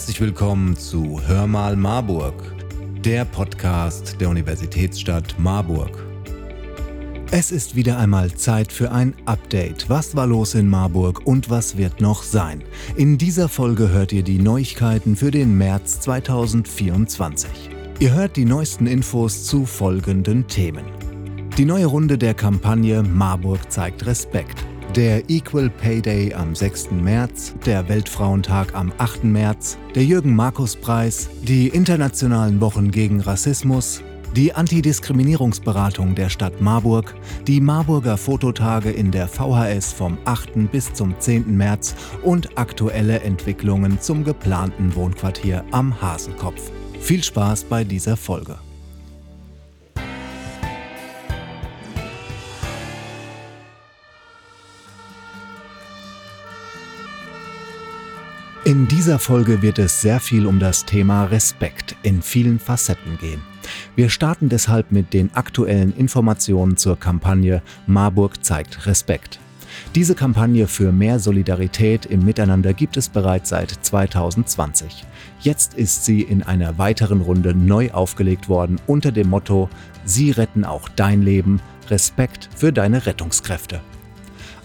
Herzlich willkommen zu Hör mal Marburg, der Podcast der Universitätsstadt Marburg. Es ist wieder einmal Zeit für ein Update. Was war los in Marburg und was wird noch sein? In dieser Folge hört ihr die Neuigkeiten für den März 2024. Ihr hört die neuesten Infos zu folgenden Themen. Die neue Runde der Kampagne Marburg zeigt Respekt der Equal Pay Day am 6. März, der Weltfrauentag am 8. März, der Jürgen-Markus-Preis, die internationalen Wochen gegen Rassismus, die Antidiskriminierungsberatung der Stadt Marburg, die Marburger Fototage in der VHS vom 8. bis zum 10. März und aktuelle Entwicklungen zum geplanten Wohnquartier am Hasenkopf. Viel Spaß bei dieser Folge. In dieser Folge wird es sehr viel um das Thema Respekt in vielen Facetten gehen. Wir starten deshalb mit den aktuellen Informationen zur Kampagne Marburg zeigt Respekt. Diese Kampagne für mehr Solidarität im Miteinander gibt es bereits seit 2020. Jetzt ist sie in einer weiteren Runde neu aufgelegt worden unter dem Motto Sie retten auch dein Leben, Respekt für deine Rettungskräfte.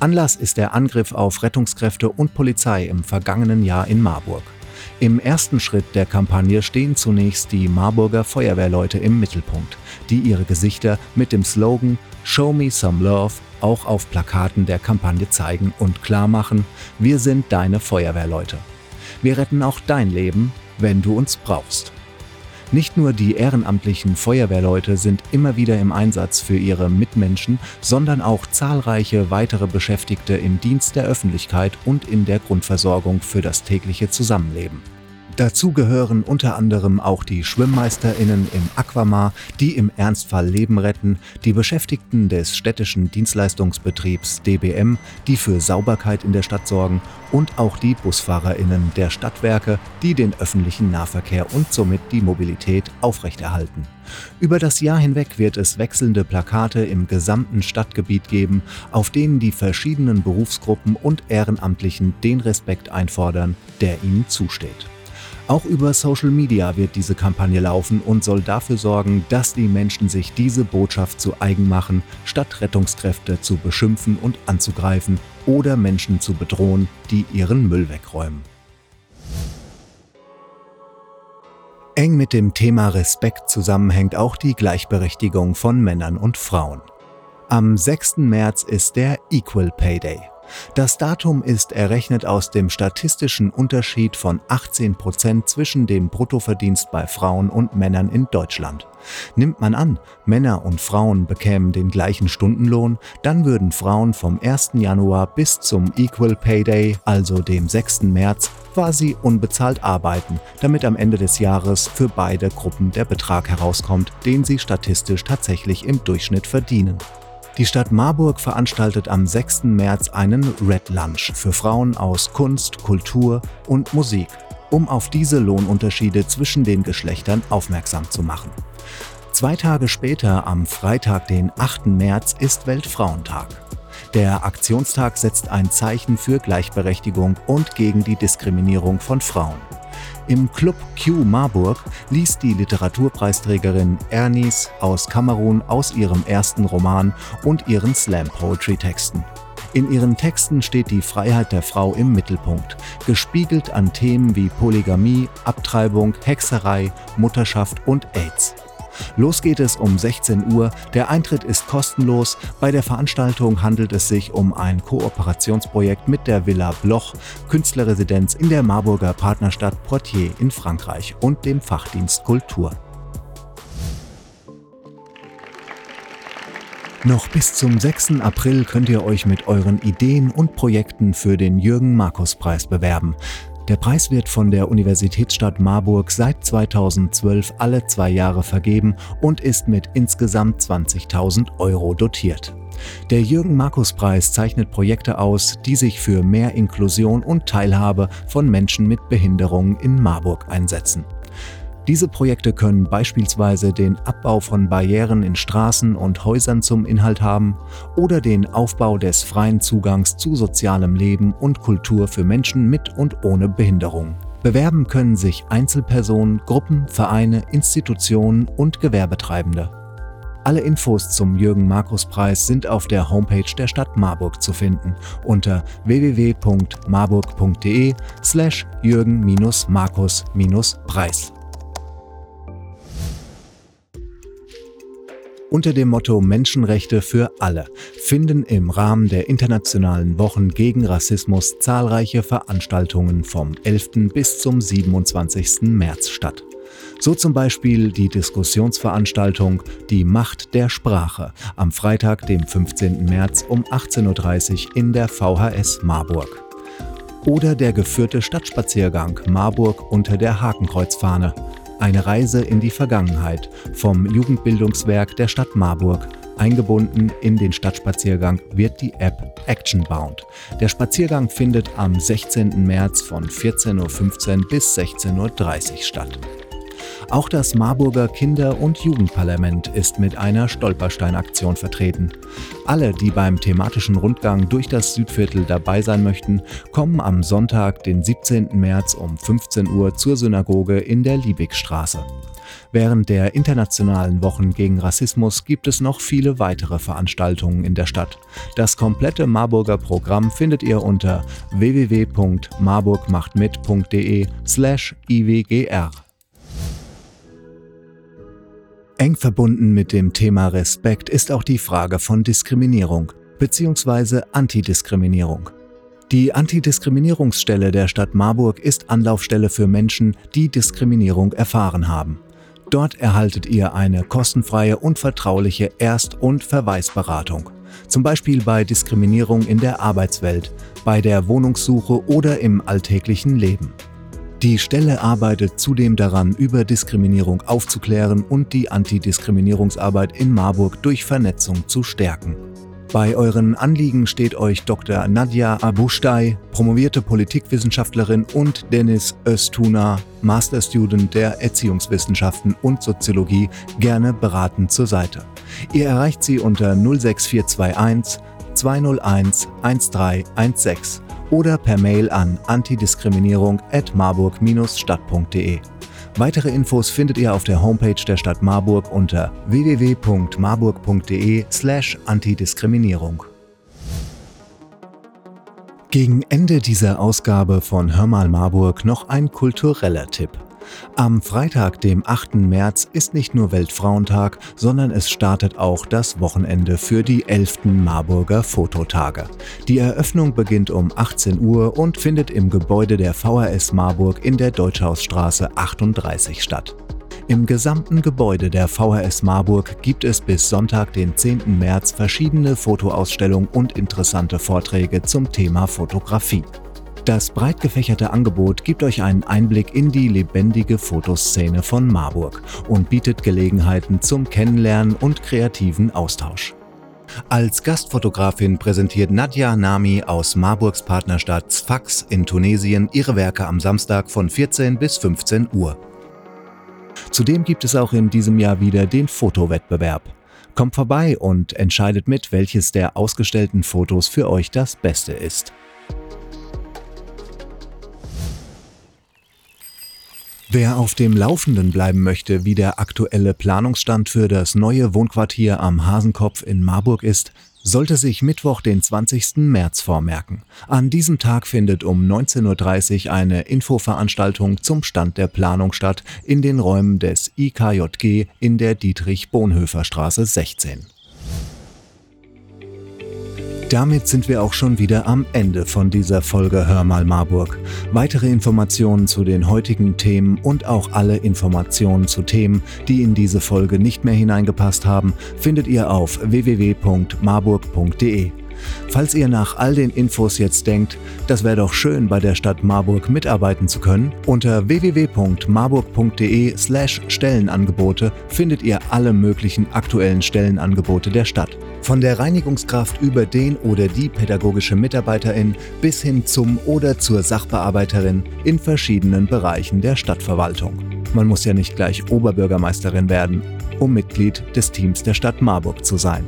Anlass ist der Angriff auf Rettungskräfte und Polizei im vergangenen Jahr in Marburg. Im ersten Schritt der Kampagne stehen zunächst die Marburger Feuerwehrleute im Mittelpunkt, die ihre Gesichter mit dem Slogan Show Me Some Love auch auf Plakaten der Kampagne zeigen und klar machen, wir sind deine Feuerwehrleute. Wir retten auch dein Leben, wenn du uns brauchst. Nicht nur die ehrenamtlichen Feuerwehrleute sind immer wieder im Einsatz für ihre Mitmenschen, sondern auch zahlreiche weitere Beschäftigte im Dienst der Öffentlichkeit und in der Grundversorgung für das tägliche Zusammenleben. Dazu gehören unter anderem auch die SchwimmmeisterInnen im Aquamar, die im Ernstfall Leben retten, die Beschäftigten des städtischen Dienstleistungsbetriebs DBM, die für Sauberkeit in der Stadt sorgen und auch die BusfahrerInnen der Stadtwerke, die den öffentlichen Nahverkehr und somit die Mobilität aufrechterhalten. Über das Jahr hinweg wird es wechselnde Plakate im gesamten Stadtgebiet geben, auf denen die verschiedenen Berufsgruppen und Ehrenamtlichen den Respekt einfordern, der ihnen zusteht. Auch über Social Media wird diese Kampagne laufen und soll dafür sorgen, dass die Menschen sich diese Botschaft zu eigen machen, statt Rettungskräfte zu beschimpfen und anzugreifen oder Menschen zu bedrohen, die ihren Müll wegräumen. Eng mit dem Thema Respekt zusammenhängt auch die Gleichberechtigung von Männern und Frauen. Am 6. März ist der Equal Pay Day. Das Datum ist errechnet aus dem statistischen Unterschied von 18 Prozent zwischen dem Bruttoverdienst bei Frauen und Männern in Deutschland. Nimmt man an, Männer und Frauen bekämen den gleichen Stundenlohn, dann würden Frauen vom 1. Januar bis zum Equal Pay Day, also dem 6. März, quasi unbezahlt arbeiten, damit am Ende des Jahres für beide Gruppen der Betrag herauskommt, den sie statistisch tatsächlich im Durchschnitt verdienen. Die Stadt Marburg veranstaltet am 6. März einen Red Lunch für Frauen aus Kunst, Kultur und Musik, um auf diese Lohnunterschiede zwischen den Geschlechtern aufmerksam zu machen. Zwei Tage später, am Freitag, den 8. März, ist Weltfrauentag. Der Aktionstag setzt ein Zeichen für Gleichberechtigung und gegen die Diskriminierung von Frauen. Im Club Q Marburg liest die Literaturpreisträgerin Ernies aus Kamerun aus ihrem ersten Roman und ihren Slam Poetry Texten. In ihren Texten steht die Freiheit der Frau im Mittelpunkt, gespiegelt an Themen wie Polygamie, Abtreibung, Hexerei, Mutterschaft und AIDS. Los geht es um 16 Uhr. Der Eintritt ist kostenlos. Bei der Veranstaltung handelt es sich um ein Kooperationsprojekt mit der Villa Bloch, Künstlerresidenz in der Marburger Partnerstadt Poitiers in Frankreich und dem Fachdienst Kultur. Noch bis zum 6. April könnt ihr euch mit euren Ideen und Projekten für den Jürgen Markus Preis bewerben. Der Preis wird von der Universitätsstadt Marburg seit 2012 alle zwei Jahre vergeben und ist mit insgesamt 20.000 Euro dotiert. Der Jürgen-Markus-Preis zeichnet Projekte aus, die sich für mehr Inklusion und Teilhabe von Menschen mit Behinderungen in Marburg einsetzen. Diese Projekte können beispielsweise den Abbau von Barrieren in Straßen und Häusern zum Inhalt haben oder den Aufbau des freien Zugangs zu sozialem Leben und Kultur für Menschen mit und ohne Behinderung. Bewerben können sich Einzelpersonen, Gruppen, Vereine, Institutionen und Gewerbetreibende. Alle Infos zum Jürgen Markus Preis sind auf der Homepage der Stadt Marburg zu finden unter www.marburg.de Unter dem Motto Menschenrechte für alle finden im Rahmen der internationalen Wochen gegen Rassismus zahlreiche Veranstaltungen vom 11. bis zum 27. März statt. So zum Beispiel die Diskussionsveranstaltung Die Macht der Sprache am Freitag, dem 15. März um 18.30 Uhr in der VHS Marburg. Oder der geführte Stadtspaziergang Marburg unter der Hakenkreuzfahne eine Reise in die Vergangenheit vom Jugendbildungswerk der Stadt Marburg. Eingebunden in den Stadtspaziergang wird die App Actionbound. Der Spaziergang findet am 16. März von 14.15 Uhr bis 16.30 Uhr statt. Auch das Marburger Kinder- und Jugendparlament ist mit einer Stolpersteinaktion vertreten. Alle, die beim thematischen Rundgang durch das Südviertel dabei sein möchten, kommen am Sonntag, den 17. März um 15 Uhr zur Synagoge in der Liebigstraße. Während der internationalen Wochen gegen Rassismus gibt es noch viele weitere Veranstaltungen in der Stadt. Das komplette Marburger Programm findet ihr unter www.marburgmachtmit.de/iwgr. Eng verbunden mit dem Thema Respekt ist auch die Frage von Diskriminierung bzw. Antidiskriminierung. Die Antidiskriminierungsstelle der Stadt Marburg ist Anlaufstelle für Menschen, die Diskriminierung erfahren haben. Dort erhaltet ihr eine kostenfreie und vertrauliche Erst- und Verweisberatung. Zum Beispiel bei Diskriminierung in der Arbeitswelt, bei der Wohnungssuche oder im alltäglichen Leben. Die Stelle arbeitet zudem daran, über Diskriminierung aufzuklären und die Antidiskriminierungsarbeit in Marburg durch Vernetzung zu stärken. Bei euren Anliegen steht euch Dr. Nadja Abushtay, promovierte Politikwissenschaftlerin und Dennis Östuna, Masterstudent der Erziehungswissenschaften und Soziologie, gerne beratend zur Seite. Ihr erreicht sie unter 06421 201 1316 oder per Mail an antidiskriminierung@marburg-stadt.de. Weitere Infos findet ihr auf der Homepage der Stadt Marburg unter www.marburg.de/antidiskriminierung. Gegen Ende dieser Ausgabe von Hör mal Marburg noch ein kultureller Tipp. Am Freitag, dem 8. März, ist nicht nur Weltfrauentag, sondern es startet auch das Wochenende für die 11. Marburger Fototage. Die Eröffnung beginnt um 18 Uhr und findet im Gebäude der VHS Marburg in der Deutschhausstraße 38 statt. Im gesamten Gebäude der VHS Marburg gibt es bis Sonntag, den 10. März, verschiedene Fotoausstellungen und interessante Vorträge zum Thema Fotografie. Das breit gefächerte Angebot gibt euch einen Einblick in die lebendige Fotoszene von Marburg und bietet Gelegenheiten zum Kennenlernen und kreativen Austausch. Als Gastfotografin präsentiert Nadja Nami aus Marburgs Partnerstadt Sfax in Tunesien ihre Werke am Samstag von 14 bis 15 Uhr. Zudem gibt es auch in diesem Jahr wieder den Fotowettbewerb. Kommt vorbei und entscheidet mit, welches der ausgestellten Fotos für euch das Beste ist. Wer auf dem Laufenden bleiben möchte, wie der aktuelle Planungsstand für das neue Wohnquartier am Hasenkopf in Marburg ist, sollte sich Mittwoch, den 20. März vormerken. An diesem Tag findet um 19.30 Uhr eine Infoveranstaltung zum Stand der Planung statt in den Räumen des IKJG in der Dietrich-Bonhoeffer Straße 16. Damit sind wir auch schon wieder am Ende von dieser Folge Hör mal Marburg. Weitere Informationen zu den heutigen Themen und auch alle Informationen zu Themen, die in diese Folge nicht mehr hineingepasst haben, findet ihr auf www.marburg.de. Falls ihr nach all den Infos jetzt denkt, das wäre doch schön, bei der Stadt Marburg mitarbeiten zu können, unter www.marburg.de/slash Stellenangebote findet ihr alle möglichen aktuellen Stellenangebote der Stadt. Von der Reinigungskraft über den oder die pädagogische Mitarbeiterin bis hin zum oder zur Sachbearbeiterin in verschiedenen Bereichen der Stadtverwaltung. Man muss ja nicht gleich Oberbürgermeisterin werden, um Mitglied des Teams der Stadt Marburg zu sein.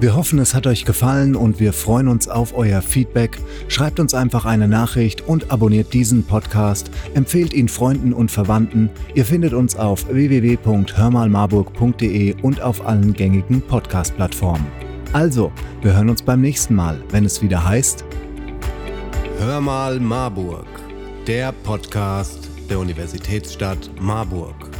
Wir hoffen, es hat euch gefallen und wir freuen uns auf euer Feedback. Schreibt uns einfach eine Nachricht und abonniert diesen Podcast. Empfehlt ihn Freunden und Verwandten. Ihr findet uns auf www.hörmalmarburg.de und auf allen gängigen Podcast-Plattformen. Also, wir hören uns beim nächsten Mal, wenn es wieder heißt Hör mal Marburg, der Podcast der Universitätsstadt Marburg.